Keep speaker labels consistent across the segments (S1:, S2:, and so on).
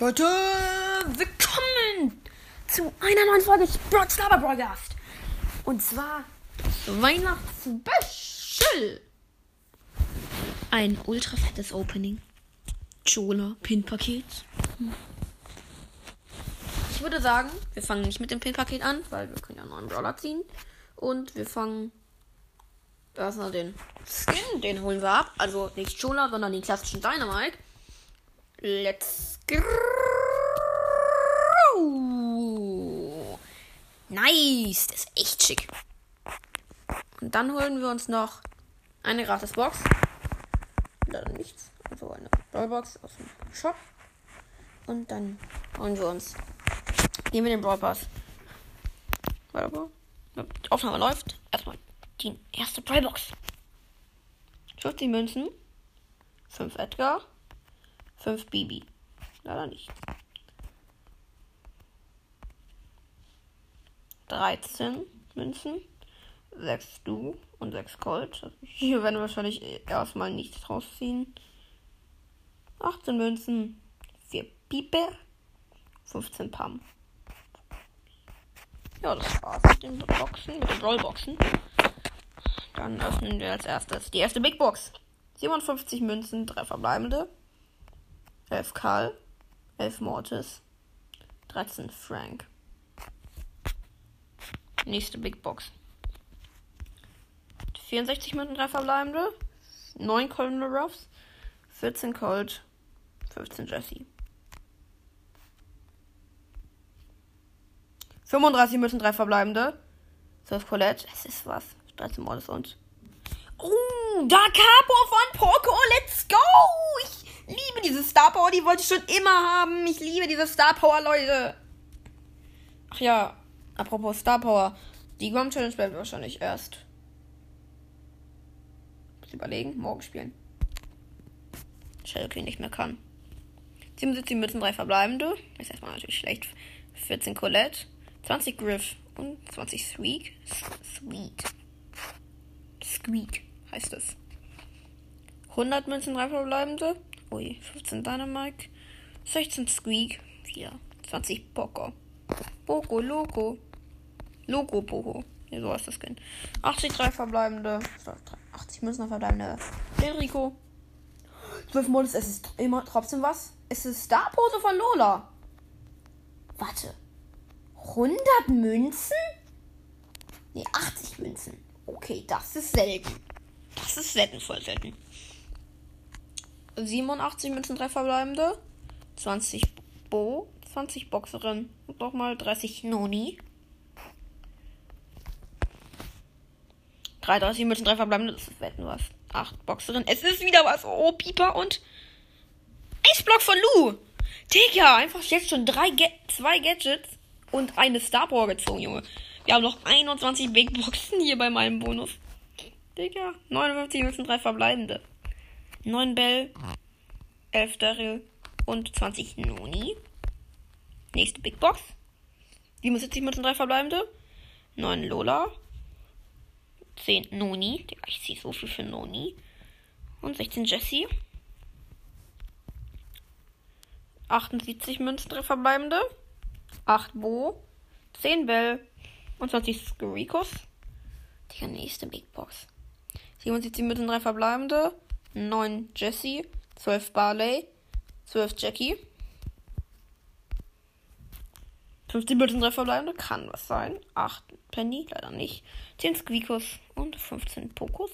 S1: Leute, willkommen zu einer neuen Folge Sport Starber Broadcast. Und zwar Weihnachtsspecial. Ein ultra fettes Opening. Chola Pin-Paket. Ich würde sagen, wir fangen nicht mit dem Pin-Paket an, weil wir können ja einen neuen Brawler ziehen. Und wir fangen erstmal den Skin, den holen wir ab. Also nicht Chola, sondern den klassischen Dynamite. Let's! Nice, das ist echt schick. Und dann holen wir uns noch eine gratis Box. Leider nichts. Also eine Brawlbox aus dem Shop. Und dann holen wir uns. Gehen wir den Brawl Pass. Warte Die Aufnahme läuft. Erstmal die erste Brawlbox. 50 Münzen. 5 Edgar. 5 Bibi. Leider nicht. 13 Münzen. 6 Du und 6 Gold. Hier werden wir wahrscheinlich erstmal nichts rausziehen. 18 Münzen. 4 Piper. 15 Pam. Ja, das war's mit den Boxen, mit den Rollboxen. Dann öffnen wir als erstes die erste Big Box. 57 Münzen, 3 verbleibende. 11 Karl, 11 Mortis, 13 Frank. Nächste Big Box. 64 Münzen, 3 verbleibende, 9 Colonel Ruffs, 14 Colt, 15 Jesse. 35 Münzen, 3 verbleibende, 12 Colette, es ist was, 13 Mortis und. Oh, da Capo von Poco, let's go! Ich liebe diese Star Power, die wollte ich schon immer haben. Ich liebe diese Star Power, Leute. Ach ja, apropos Star Power. Die Grom Challenge wir wahrscheinlich erst. Muss überlegen, morgen spielen. Shellkey nicht mehr kann. 77 Mützen, 3 verbleibende. Das ist erstmal natürlich schlecht. 14 Colette, 20 Griff und 20 Sweet. Sweet. Squeak heißt es. 100 Münzen, 3 verbleibende. Ui, 15 Dynamite. 16 Squeak. 4. 20 Poco. Poco, Loco. Loco, Poco. Ja, so heißt das Skin. 80 3 verbleibende. 80 Münzen verbleibende. Den Rico. 12 Modus, es ist immer trotzdem was. Es ist Star Pose von Lola. Warte. 100 Münzen? Ne, 80 Münzen. Okay, das ist selten. Das ist selten, voll selten. 87 Münzen, 3 verbleibende. 20 Bo, 20 Boxerin und nochmal 30 Noni. 33 Münzen, 3 verbleibende. Das ist wetten was. 8 Boxerin. Es ist wieder was. Oh, Pieper und Eisblock von Lu. Digga, einfach jetzt schon drei Ga zwei Gadgets und eine Star Power gezogen, Junge. Wir haben noch 21 Big Boxen hier bei meinem Bonus. Digga, 59 Münzen, 3 verbleibende. 9 Bell, 11 Daryl und 20 Noni. Nächste Big Box. 77 Münzen, 3 verbleibende. 9 Lola. 10 Noni. Ich ziehe so viel für Noni. Und 16 Jessie. 78 Münzen, 3 verbleibende. 8 Bo. 10 Bell. Und 20 Skurikos. Die nächste Big Box. 77 Münzen, 3 verbleibende. 9 Jessie, 12 Barley, 12 Jackie. 15 Bildchen 3 verbleibende, kann was sein. 8 Penny, leider nicht. 10 Squeakos und 15 Pokus.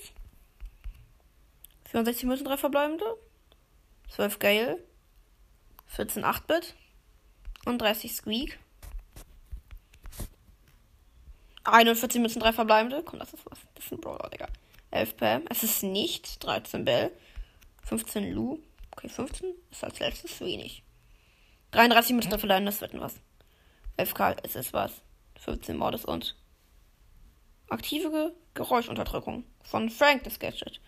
S1: 64 Münzen 3 verbleibende. 12 Gale. 14 8-Bit. Und 30 Squeak. 41 Münzen 3 verbleibende. Komm, das ist was. Das ist ein Brawler, Digga. 11 Pam. Es ist nicht. 13 Bell. 15 Lu. Okay, 15 ist als letztes wenig. 33 mit Staffeln, das wird was. 11 Karl, es ist was. 15 Mordes und aktive Geräuschunterdrückung von Frank das Gadget.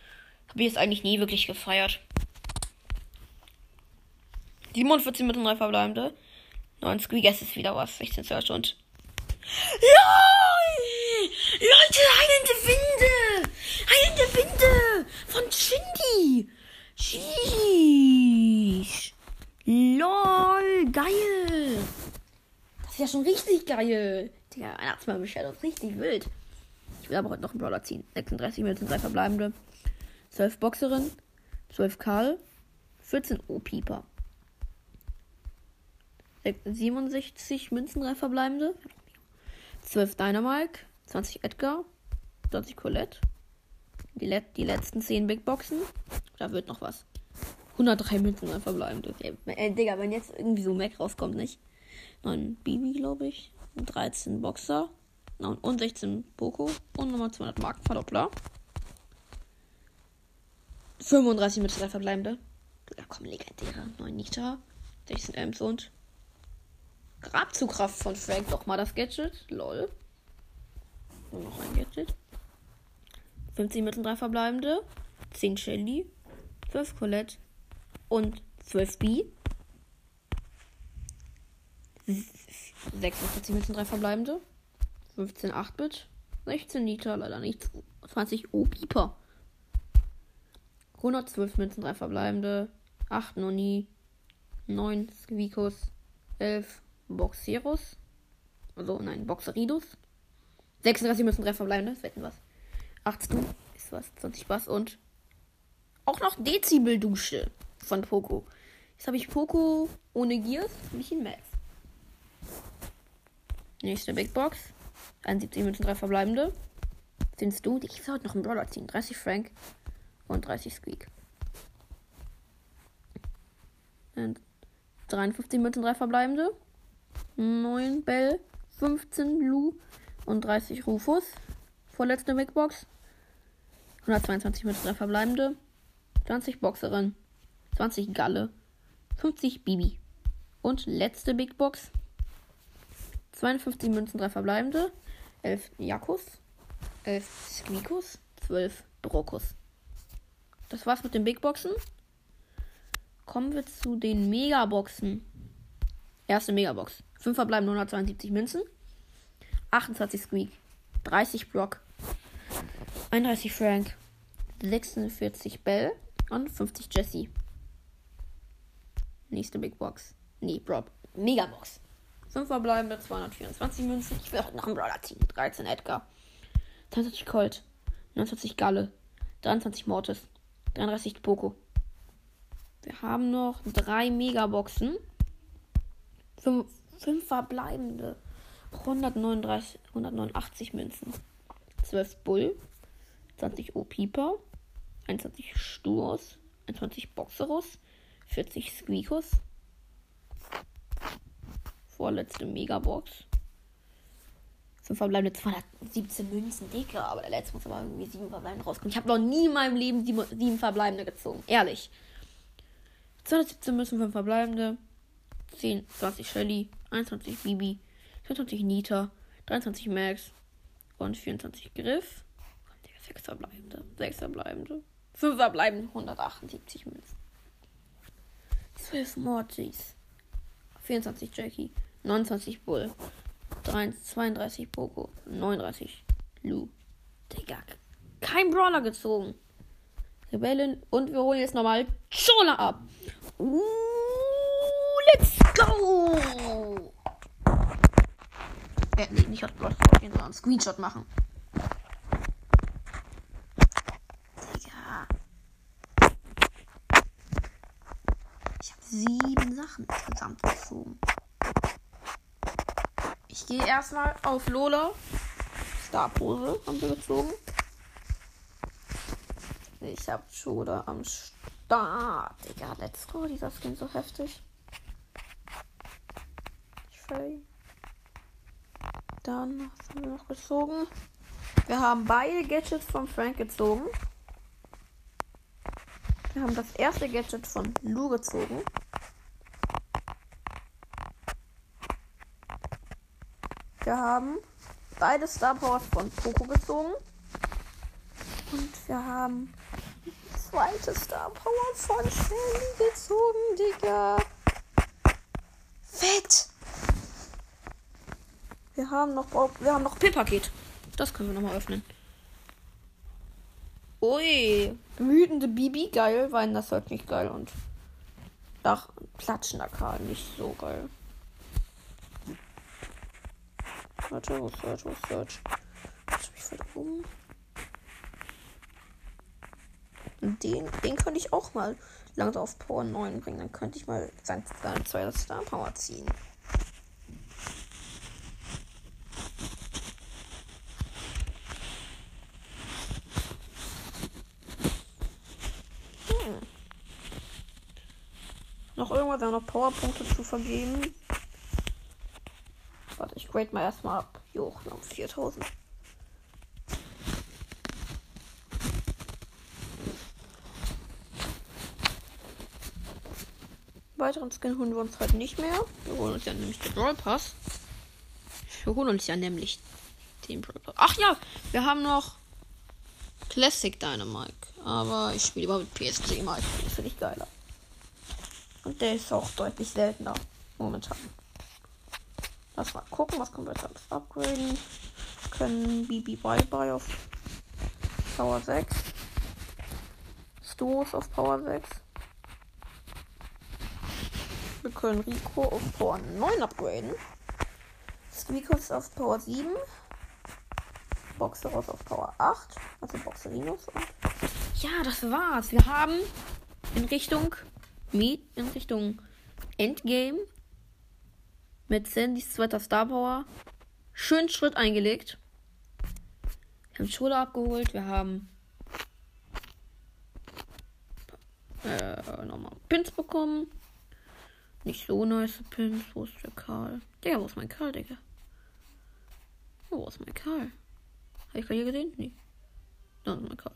S1: Habe ich jetzt eigentlich nie wirklich gefeiert. 47 mit 3 verbleibende. 9 Squeak, es ist wieder was. 16 Search und. Ja! Leute, heilende Winde! Heilende Winde! Von Shindy! Sheesh. Lol, Bell, geil. Das ist ja schon richtig geil. Digga, Weihnachtsmann bestellt uns richtig wild. Ich will aber heute noch einen Brawler ziehen. 36 Münzen, 3 verbleibende. 12 Boxerin, 12 Karl, 14 O-Pieper. 67 Münzen, 3 verbleibende. 12 Dynamike, 20 Edgar, 20 Colette. Die, Let die letzten 10 Big Boxen. Da wird noch was. 103 Münzen, 3 verbleibende. Äh, Digga, wenn jetzt irgendwie so Mac rauskommt, nicht? 9 Bibi, glaube ich. 13 Boxer. Und 16 Poco. Und nochmal 200 Marken Verdoppler. 35 mit 3 verbleibende. Ja, komm, legendäre. 9 Nita. 16 Ems und Grabzugkraft von Frank. Doch mal das Gadget. Lol. Und noch ein Gadget. 50 mit 3 verbleibende. 10 Shelly. 12 Colette. Und 12 B. 46 Münzen, 3 verbleibende. 15 8-Bit. 16 Liter, leider nichts. 20 O-Pieper. 112 Münzen, 3 verbleibende. 8 Noni. 9 Squeakos. 11 Boxeros. Also, nein, Boxeridus. 36 Münzen, 3 verbleibende. Das wetten was. 18 ist was. 20 Bass und auch noch Dezibel-Dusche von Poco. Jetzt habe ich Poco ohne Gears, nicht in Max. Nächste Big Box. 71 Münzen, 3 verbleibende. Sind du? Ich will heute noch einen Brawler ziehen. 30 Frank und 30 Squeak. Und 53 Münzen, 3 verbleibende. 9 Bell, 15 Blue und 30 Rufus. Vorletzte Big Box. 122 Münzen, 3 verbleibende. 20 Boxerin. 20 Galle. 50 Bibi. Und letzte Big Box. 52 Münzen, 3 verbleibende, 11 Jakus, 11 Squeakus, 12 Brokus. Das war's mit den Big Boxen. Kommen wir zu den Megaboxen. Erste Megabox. 5 verbleibende 172 Münzen, 28 Squeak, 30 Brock, 31 Frank, 46 Bell und 50 Jesse. Nächste Big Box. Nee, Rob. Megabox. 5 verbleibende, 224 Münzen. Ich will auch noch einen Brawler ziehen. 13 Edgar. 23 Colt. 29 Galle. 23 Mortis. 33 Poco. Wir haben noch 3 Megaboxen. 5, 5 verbleibende. 139, 189 Münzen. 12 Bull. 20 O-Pieper. 21 Sturus. 21 Boxerus. 40 Squeakos vorletzte Megabox. Zum verbleibende 217 Münzen, dicke, aber der letzte muss aber irgendwie 7 verbleibende rauskommen. Ich habe noch nie in meinem Leben 7, verbleibende gezogen. Ehrlich. 217 Münzen, 5 verbleibende. 10, 20 Shelly, 21 Bibi, 24 Nita, 23 Max und 24 Griff. 6 verbleibende, 6 verbleibende, 5 verbleibende, 178 Münzen. 12 Mortis, 24 Jackie, 29 Bull. 32 Poco. 39 Lu. Digga. Kein Brawler gezogen. Rebellen. Und wir holen jetzt nochmal Chola ab. Uh, let's go! Äh, nee, nicht Hotspot vorgehen, sondern Screenshot machen. Digga. Ich habe sieben Sachen insgesamt gezogen. Ich gehe erstmal auf Lola. Starpose haben wir gezogen. Ich hab Schoda am Start. Digga, let's go. Dieser Skin so heftig. Dann haben wir noch gezogen. Wir haben beide Gadgets von Frank gezogen. Wir haben das erste Gadget von Lou gezogen. Wir haben beide Star Powers von Poco gezogen. Und wir haben zweite Star Power von Shelly gezogen, Digga. Fett! Wir haben noch, wir haben noch Pin-Paket. Das können wir nochmal öffnen. Ui, wütende Bibi, geil, weil das halt nicht geil und Dach, Platschender Karl, nicht so geil. Warte, wo Search, wo Search? Jetzt hab ich voll oben. Und den, den könnte ich auch mal langsam auf Power 9 bringen. Dann könnte ich mal sein, sein zweites Star Power ziehen. Hm. Noch irgendwas, haben noch Powerpunkte zu vergeben. Warte, ich grade mal erstmal ab. Jo, haben 4000. Weiteren Skin holen wir uns heute nicht mehr. Wir holen uns ja nämlich den Brawl Pass. Wir holen uns ja nämlich den Brawl Pass. Ach ja, wir haben noch Classic Dynamite. Aber ich spiele mit PSG mal. Das finde ich geiler. Und der ist auch deutlich seltener momentan. Lass mal gucken, was können wir jetzt alles upgraden. Wir können BB Bye Bye auf Power 6. Stoß auf Power 6. Wir können Rico auf Power 9 upgraden. Squeakers auf Power 7. Boxeros auf Power 8. Also Boxerinos. Ja, das war's. Wir haben in Richtung Meet, in Richtung Endgame mit Sandys zweiter Star Power schön Schritt eingelegt. Wir haben Schule abgeholt. Wir haben äh, nochmal Pins bekommen. Nicht so nice Pins. Wo ist der Karl? Digga, wo ist mein Karl, Digga? Oh, wo ist mein Karl? Habe ich gerade hier gesehen? Nee. Da ist mein Karl.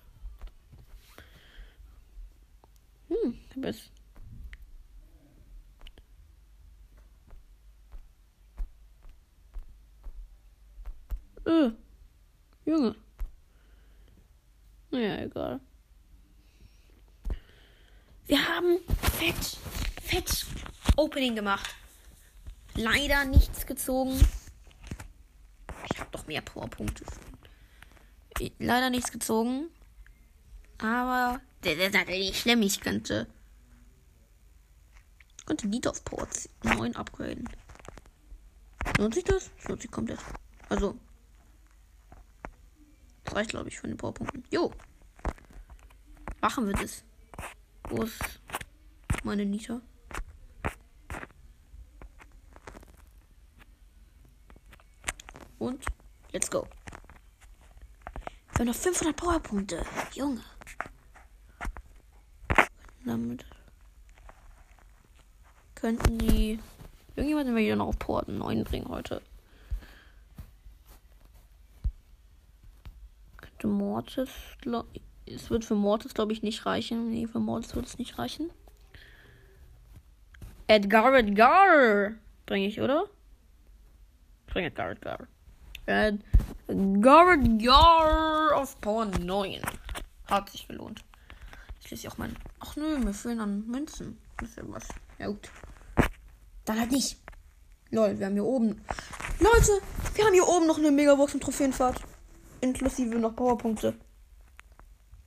S1: Hm, ich Äh, Junge. Naja, egal. Wir haben fett, fett Opening gemacht. Leider nichts gezogen. Ich habe doch mehr Powerpunkte. Leider nichts gezogen. Aber der, der, der schlimm. Ich könnte. Ich könnte Lied auf Power 9 upgraden. Lohnt sich das? Das lohnt sich komplett. Also, reicht, glaube ich, von den Powerpunkten. Jo. Machen wir das. Wo ist meine Nita? Und let's go. Wir haben noch 500 Powerpunkte. Junge. Damit könnten die. Irgendjemand wir wieder noch auf Port 9 bringen heute. Mortis. Es wird für Mortis, glaube ich, nicht reichen. Nee, für Mortis wird es nicht reichen. Edgar Edgar bringe ich, oder? Bring Edgar Edgar. Edgar Edgar auf Power 9. Hat sich gelohnt. Ich lese auch mein. Ach nö, mir fehlen dann Münzen. Das ist ja was. Ja gut. Dann halt nicht. Lol, wir haben hier oben. Leute, wir haben hier oben noch eine Megabox und Trophäenfahrt inklusive noch Powerpunkte.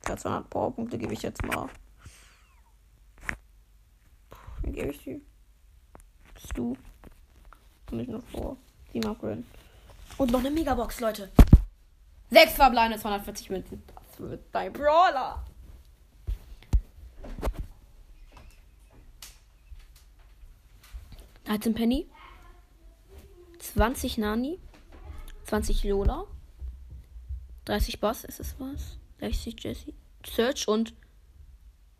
S1: Ja, 200 Powerpunkte gebe ich jetzt mal. Wie gebe ich die? Bist du? Nicht noch vor. Die upgraden. Und noch eine Megabox, Leute. Sechs verbleibende 240 Münzen. Das wird dein Brawler. ein Penny. 20 Nani. 20 Lola. 30 Boss, ist es was? 60 Jesse. Search und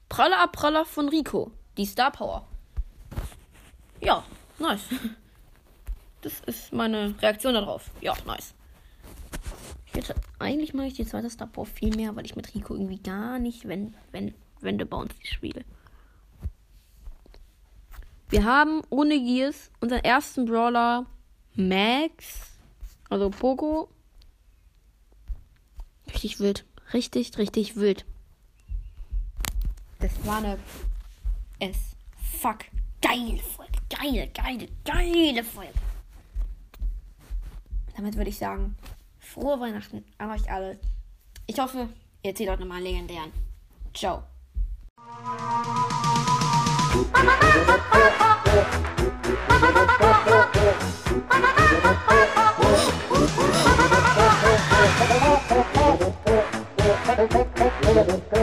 S1: Praller Abpraller von Rico. Die Star Power. Ja, nice. Das ist meine Reaktion darauf. Ja, nice. Hätte, eigentlich mag ich die zweite Star Power viel mehr, weil ich mit Rico irgendwie gar nicht wenn, wenn, Wände Bounce spiele. Wir haben ohne Gears unseren ersten Brawler Max, also Poco, Richtig wild. Richtig, richtig wild. Das war eine es fuck geile Folge. Geile, geile, geile Folge. Damit würde ich sagen, frohe Weihnachten an euch alle. Ich hoffe, ihr erzählt euch nochmal einen legendären. Ciao.
S2: Gracias. Pues,